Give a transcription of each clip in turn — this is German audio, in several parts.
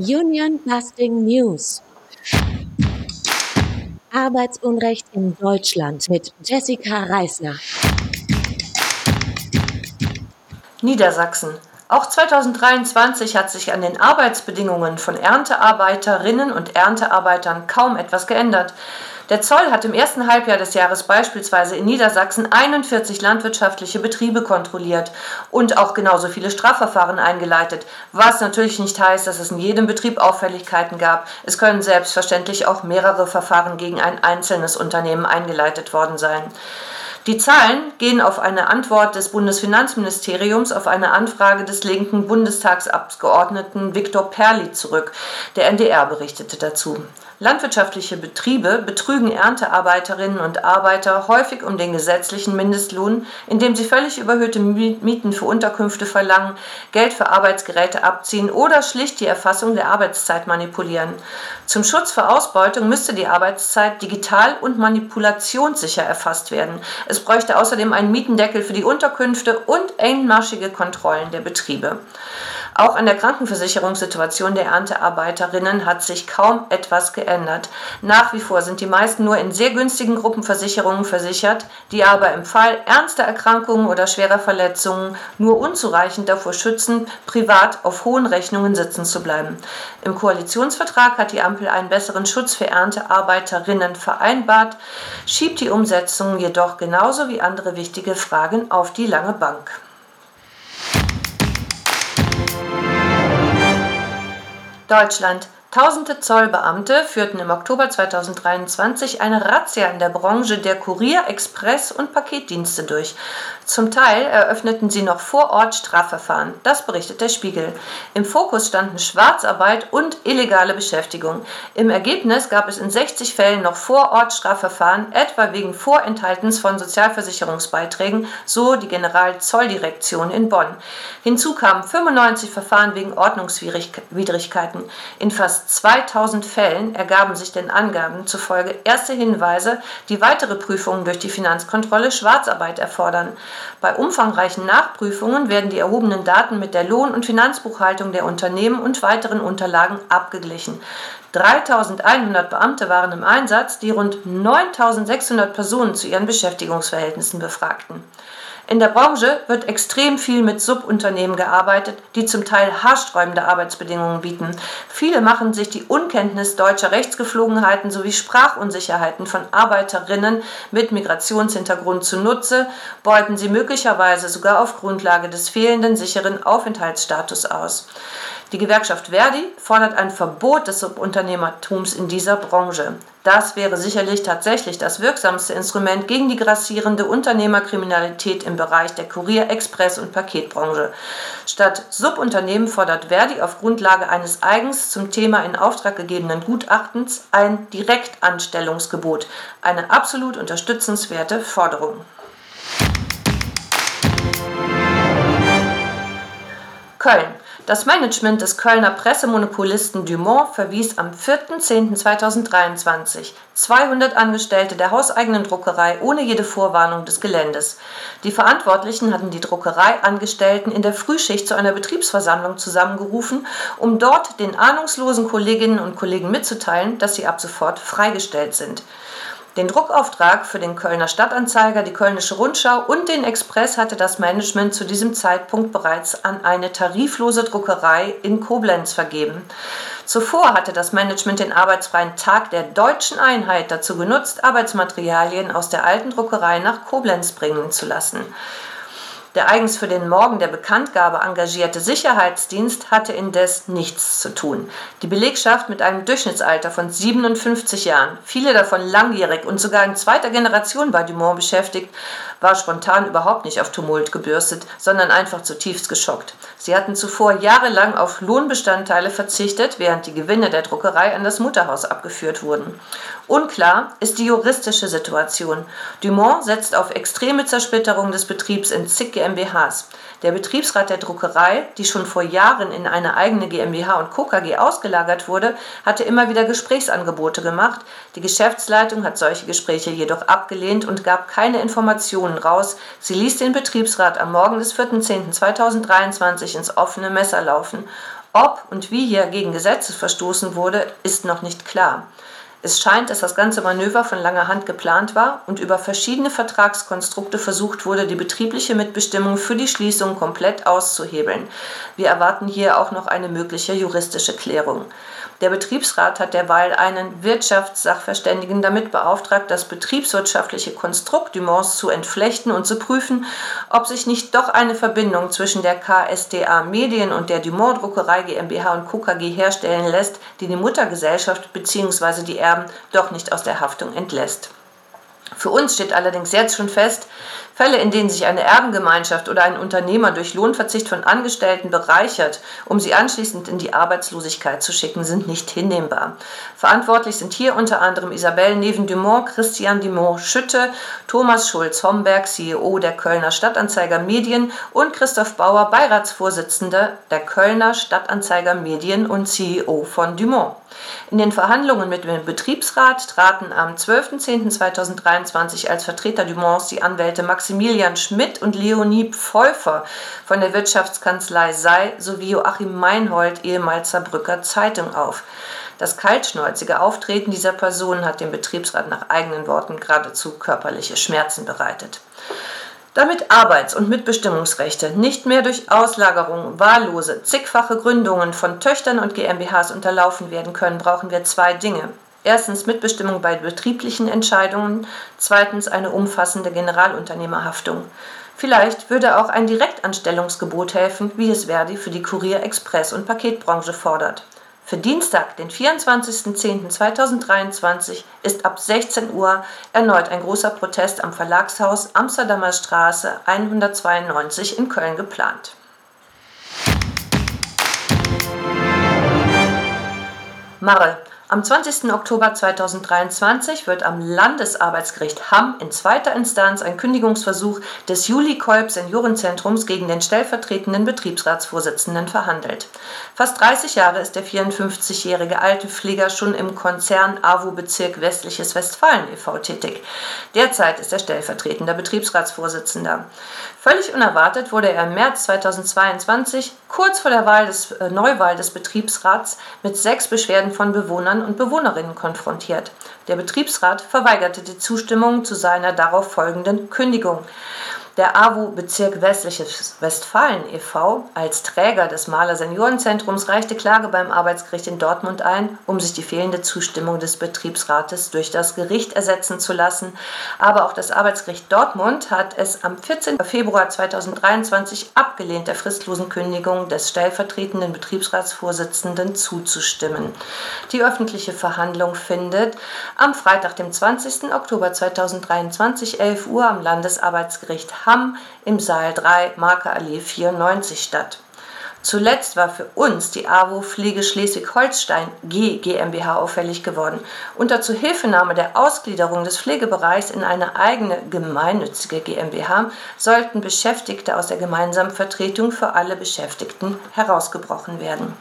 Union Busting News. Arbeitsunrecht in Deutschland mit Jessica Reisner. Niedersachsen. Auch 2023 hat sich an den Arbeitsbedingungen von Erntearbeiterinnen und Erntearbeitern kaum etwas geändert. Der Zoll hat im ersten Halbjahr des Jahres beispielsweise in Niedersachsen 41 landwirtschaftliche Betriebe kontrolliert und auch genauso viele Strafverfahren eingeleitet, was natürlich nicht heißt, dass es in jedem Betrieb Auffälligkeiten gab. Es können selbstverständlich auch mehrere Verfahren gegen ein einzelnes Unternehmen eingeleitet worden sein. Die Zahlen gehen auf eine Antwort des Bundesfinanzministeriums auf eine Anfrage des linken Bundestagsabgeordneten Viktor Perli zurück. Der NDR berichtete dazu. Landwirtschaftliche Betriebe betrügen Erntearbeiterinnen und Arbeiter häufig um den gesetzlichen Mindestlohn, indem sie völlig überhöhte Mieten für Unterkünfte verlangen, Geld für Arbeitsgeräte abziehen oder schlicht die Erfassung der Arbeitszeit manipulieren. Zum Schutz vor Ausbeutung müsste die Arbeitszeit digital und manipulationssicher erfasst werden. Es bräuchte außerdem einen Mietendeckel für die Unterkünfte und engmaschige Kontrollen der Betriebe. Auch an der Krankenversicherungssituation der Erntearbeiterinnen hat sich kaum etwas geändert. Nach wie vor sind die meisten nur in sehr günstigen Gruppenversicherungen versichert, die aber im Fall ernster Erkrankungen oder schwerer Verletzungen nur unzureichend davor schützen, privat auf hohen Rechnungen sitzen zu bleiben. Im Koalitionsvertrag hat die Ampel einen besseren Schutz für Erntearbeiterinnen vereinbart, schiebt die Umsetzung jedoch genauso wie andere wichtige Fragen auf die lange Bank. Deutschland Tausende Zollbeamte führten im Oktober 2023 eine Razzia in der Branche der Kurier-, Express- und Paketdienste durch. Zum Teil eröffneten sie noch vor Ort Strafverfahren. Das berichtet der Spiegel. Im Fokus standen Schwarzarbeit und illegale Beschäftigung. Im Ergebnis gab es in 60 Fällen noch vor Ort Strafverfahren, etwa wegen Vorenthaltens von Sozialversicherungsbeiträgen, so die Generalzolldirektion in Bonn. Hinzu kamen 95 Verfahren wegen Ordnungswidrigkeiten. In fast fast 2000 Fällen ergaben sich den Angaben zufolge erste Hinweise, die weitere Prüfungen durch die Finanzkontrolle Schwarzarbeit erfordern. Bei umfangreichen Nachprüfungen werden die erhobenen Daten mit der Lohn- und Finanzbuchhaltung der Unternehmen und weiteren Unterlagen abgeglichen. 3100 Beamte waren im Einsatz, die rund 9600 Personen zu ihren Beschäftigungsverhältnissen befragten. In der Branche wird extrem viel mit Subunternehmen gearbeitet, die zum Teil haarsträubende Arbeitsbedingungen bieten. Viele machen sich die Unkenntnis deutscher Rechtsgeflogenheiten sowie Sprachunsicherheiten von Arbeiterinnen mit Migrationshintergrund zunutze, beuten sie möglicherweise sogar auf Grundlage des fehlenden sicheren Aufenthaltsstatus aus. Die Gewerkschaft Verdi fordert ein Verbot des Subunternehmertums in dieser Branche. Das wäre sicherlich tatsächlich das wirksamste Instrument gegen die grassierende Unternehmerkriminalität im Bereich der Kurier-, Express- und Paketbranche. Statt Subunternehmen fordert Verdi auf Grundlage eines eigens zum Thema in Auftrag gegebenen Gutachtens ein Direktanstellungsgebot. Eine absolut unterstützenswerte Forderung. Köln. Das Management des Kölner Pressemonopolisten Dumont verwies am 4.10.2023 200 Angestellte der hauseigenen Druckerei ohne jede Vorwarnung des Geländes. Die Verantwortlichen hatten die Druckereiangestellten in der Frühschicht zu einer Betriebsversammlung zusammengerufen, um dort den ahnungslosen Kolleginnen und Kollegen mitzuteilen, dass sie ab sofort freigestellt sind. Den Druckauftrag für den Kölner Stadtanzeiger, die Kölnische Rundschau und den Express hatte das Management zu diesem Zeitpunkt bereits an eine tariflose Druckerei in Koblenz vergeben. Zuvor hatte das Management den arbeitsfreien Tag der deutschen Einheit dazu genutzt, Arbeitsmaterialien aus der alten Druckerei nach Koblenz bringen zu lassen. Der eigens für den Morgen der Bekanntgabe engagierte Sicherheitsdienst hatte indes nichts zu tun. Die Belegschaft mit einem Durchschnittsalter von 57 Jahren, viele davon langjährig und sogar in zweiter Generation bei Dumont beschäftigt, war spontan überhaupt nicht auf Tumult gebürstet, sondern einfach zutiefst geschockt. Sie hatten zuvor jahrelang auf Lohnbestandteile verzichtet, während die Gewinne der Druckerei an das Mutterhaus abgeführt wurden. Unklar ist die juristische Situation. Dumont setzt auf extreme Zersplitterung des Betriebs in zig GmbHs. Der Betriebsrat der Druckerei, die schon vor Jahren in eine eigene GmbH und Co. KG ausgelagert wurde, hatte immer wieder Gesprächsangebote gemacht. Die Geschäftsleitung hat solche Gespräche jedoch abgelehnt und gab keine Informationen raus. Sie ließ den Betriebsrat am Morgen des 4.10.2023 ins offene Messer laufen. Ob und wie hier gegen Gesetze verstoßen wurde, ist noch nicht klar. Es scheint, dass das ganze Manöver von langer Hand geplant war und über verschiedene Vertragskonstrukte versucht wurde, die betriebliche Mitbestimmung für die Schließung komplett auszuhebeln. Wir erwarten hier auch noch eine mögliche juristische Klärung. Der Betriebsrat hat derweil einen Wirtschaftssachverständigen damit beauftragt, das betriebswirtschaftliche Konstrukt Dumont zu entflechten und zu prüfen, ob sich nicht doch eine Verbindung zwischen der KSDA Medien und der Dumont Druckerei GmbH und Co. KG herstellen lässt, die die Muttergesellschaft bzw. die Erben doch nicht aus der Haftung entlässt. Für uns steht allerdings jetzt schon fest, Fälle, in denen sich eine Erbengemeinschaft oder ein Unternehmer durch Lohnverzicht von Angestellten bereichert, um sie anschließend in die Arbeitslosigkeit zu schicken, sind nicht hinnehmbar. Verantwortlich sind hier unter anderem Isabelle Neven-Dumont, Christian Dumont-Schütte, Thomas Schulz-Homberg, CEO der Kölner Stadtanzeiger Medien und Christoph Bauer, Beiratsvorsitzender der Kölner Stadtanzeiger Medien und CEO von Dumont. In den Verhandlungen mit dem Betriebsrat traten am 12.10.2023 als Vertreter Dumonts die Anwälte Maximilian Schmidt und Leonie Pfeuffer von der Wirtschaftskanzlei Sei sowie Joachim Meinhold, ehemals Saarbrücker Zeitung auf. Das kaltschnäuzige Auftreten dieser Personen hat dem Betriebsrat nach eigenen Worten geradezu körperliche Schmerzen bereitet. Damit Arbeits- und Mitbestimmungsrechte nicht mehr durch Auslagerung, wahllose, zigfache Gründungen von Töchtern und GmbHs unterlaufen werden können, brauchen wir zwei Dinge. Erstens Mitbestimmung bei betrieblichen Entscheidungen, zweitens eine umfassende Generalunternehmerhaftung. Vielleicht würde auch ein Direktanstellungsgebot helfen, wie es Verdi für die Kurier-, Express- und Paketbranche fordert. Für Dienstag, den 24.10.2023 ist ab 16 Uhr erneut ein großer Protest am Verlagshaus Amsterdamer Straße 192 in Köln geplant. Marre, am 20. Oktober 2023 wird am Landesarbeitsgericht Hamm in zweiter Instanz ein Kündigungsversuch des Juli Kolb Seniorenzentrums gegen den stellvertretenden Betriebsratsvorsitzenden verhandelt. Fast 30 Jahre ist der 54-jährige Altenpfleger schon im Konzern AWO Bezirk Westliches Westfalen e.V. tätig. Derzeit ist er stellvertretender Betriebsratsvorsitzender. Völlig unerwartet wurde er im März 2022, kurz vor der Wahl des, äh, Neuwahl des Betriebsrats, mit sechs Beschwerden von Bewohnern und Bewohnerinnen konfrontiert. Der Betriebsrat verweigerte die Zustimmung zu seiner darauf folgenden Kündigung. Der AWO Bezirk Westliches Westfalen e.V. als Träger des Maler Seniorenzentrums reichte Klage beim Arbeitsgericht in Dortmund ein, um sich die fehlende Zustimmung des Betriebsrates durch das Gericht ersetzen zu lassen. Aber auch das Arbeitsgericht Dortmund hat es am 14. Februar 2023 abgelehnt, der fristlosen Kündigung des stellvertretenden Betriebsratsvorsitzenden zuzustimmen. Die öffentliche Verhandlung findet am Freitag, dem 20. Oktober 2023, 11 Uhr am Landesarbeitsgericht Hamm im Saal 3, Markerallee 94 statt. Zuletzt war für uns die AWO Pflege Schleswig-Holstein G GmbH auffällig geworden. Unter Zuhilfenahme der Ausgliederung des Pflegebereichs in eine eigene gemeinnützige GmbH sollten Beschäftigte aus der gemeinsamen Vertretung für alle Beschäftigten herausgebrochen werden.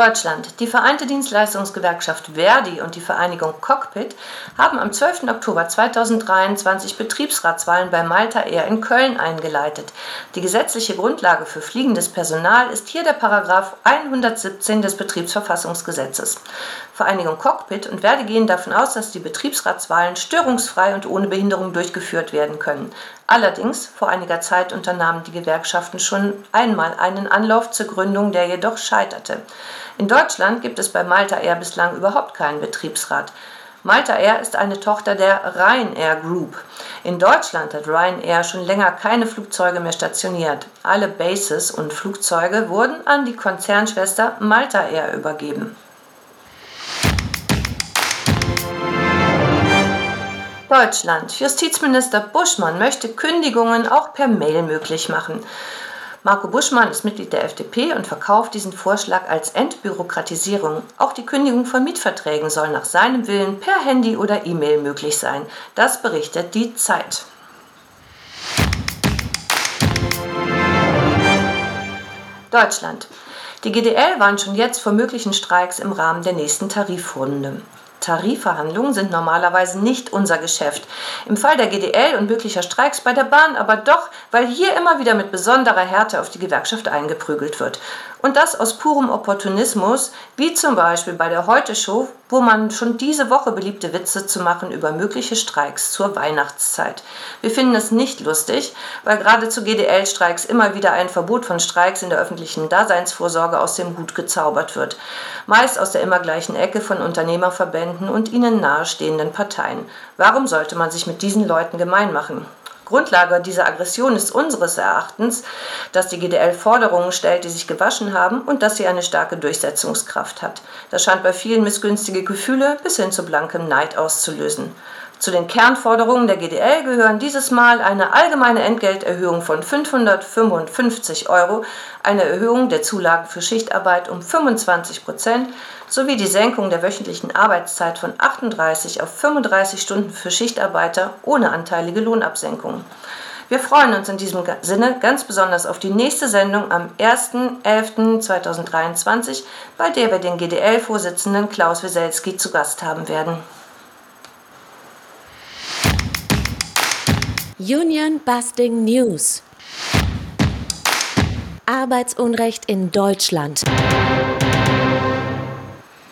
Deutschland. Die Vereinte Dienstleistungsgewerkschaft Verdi und die Vereinigung Cockpit haben am 12. Oktober 2023 Betriebsratswahlen bei Malta Air in Köln eingeleitet. Die gesetzliche Grundlage für fliegendes Personal ist hier der Paragraph 117 des Betriebsverfassungsgesetzes. Vereinigung Cockpit und Verdi gehen davon aus, dass die Betriebsratswahlen störungsfrei und ohne Behinderung durchgeführt werden können. Allerdings, vor einiger Zeit unternahmen die Gewerkschaften schon einmal einen Anlauf zur Gründung, der jedoch scheiterte. In Deutschland gibt es bei Malta Air bislang überhaupt keinen Betriebsrat. Malta Air ist eine Tochter der Ryanair Group. In Deutschland hat Ryanair schon länger keine Flugzeuge mehr stationiert. Alle Bases und Flugzeuge wurden an die Konzernschwester Malta Air übergeben. Deutschland. Justizminister Buschmann möchte Kündigungen auch per Mail möglich machen. Marco Buschmann ist Mitglied der FDP und verkauft diesen Vorschlag als Entbürokratisierung. Auch die Kündigung von Mietverträgen soll nach seinem Willen per Handy oder E-Mail möglich sein. Das berichtet die Zeit. Deutschland. Die GDL warnt schon jetzt vor möglichen Streiks im Rahmen der nächsten Tarifrunde. Tarifverhandlungen sind normalerweise nicht unser Geschäft. Im Fall der GDL und möglicher Streiks bei der Bahn aber doch, weil hier immer wieder mit besonderer Härte auf die Gewerkschaft eingeprügelt wird. Und das aus purem Opportunismus, wie zum Beispiel bei der Heute-Show, wo man schon diese Woche beliebte Witze zu machen über mögliche Streiks zur Weihnachtszeit. Wir finden es nicht lustig, weil gerade zu GDL-Streiks immer wieder ein Verbot von Streiks in der öffentlichen Daseinsvorsorge aus dem Hut gezaubert wird. Meist aus der immer gleichen Ecke von Unternehmerverbänden und ihnen nahestehenden Parteien. Warum sollte man sich mit diesen Leuten gemein machen? Grundlage dieser Aggression ist unseres Erachtens, dass die GDL Forderungen stellt, die sich gewaschen haben und dass sie eine starke Durchsetzungskraft hat. Das scheint bei vielen missgünstige Gefühle bis hin zu blankem Neid auszulösen. Zu den Kernforderungen der GDL gehören dieses Mal eine allgemeine Entgelterhöhung von 555 Euro, eine Erhöhung der Zulagen für Schichtarbeit um 25 Prozent sowie die Senkung der wöchentlichen Arbeitszeit von 38 auf 35 Stunden für Schichtarbeiter ohne anteilige Lohnabsenkungen. Wir freuen uns in diesem Sinne ganz besonders auf die nächste Sendung am 1.11.2023, bei der wir den GDL-Vorsitzenden Klaus Weselski zu Gast haben werden. Union Busting News. Arbeitsunrecht in Deutschland.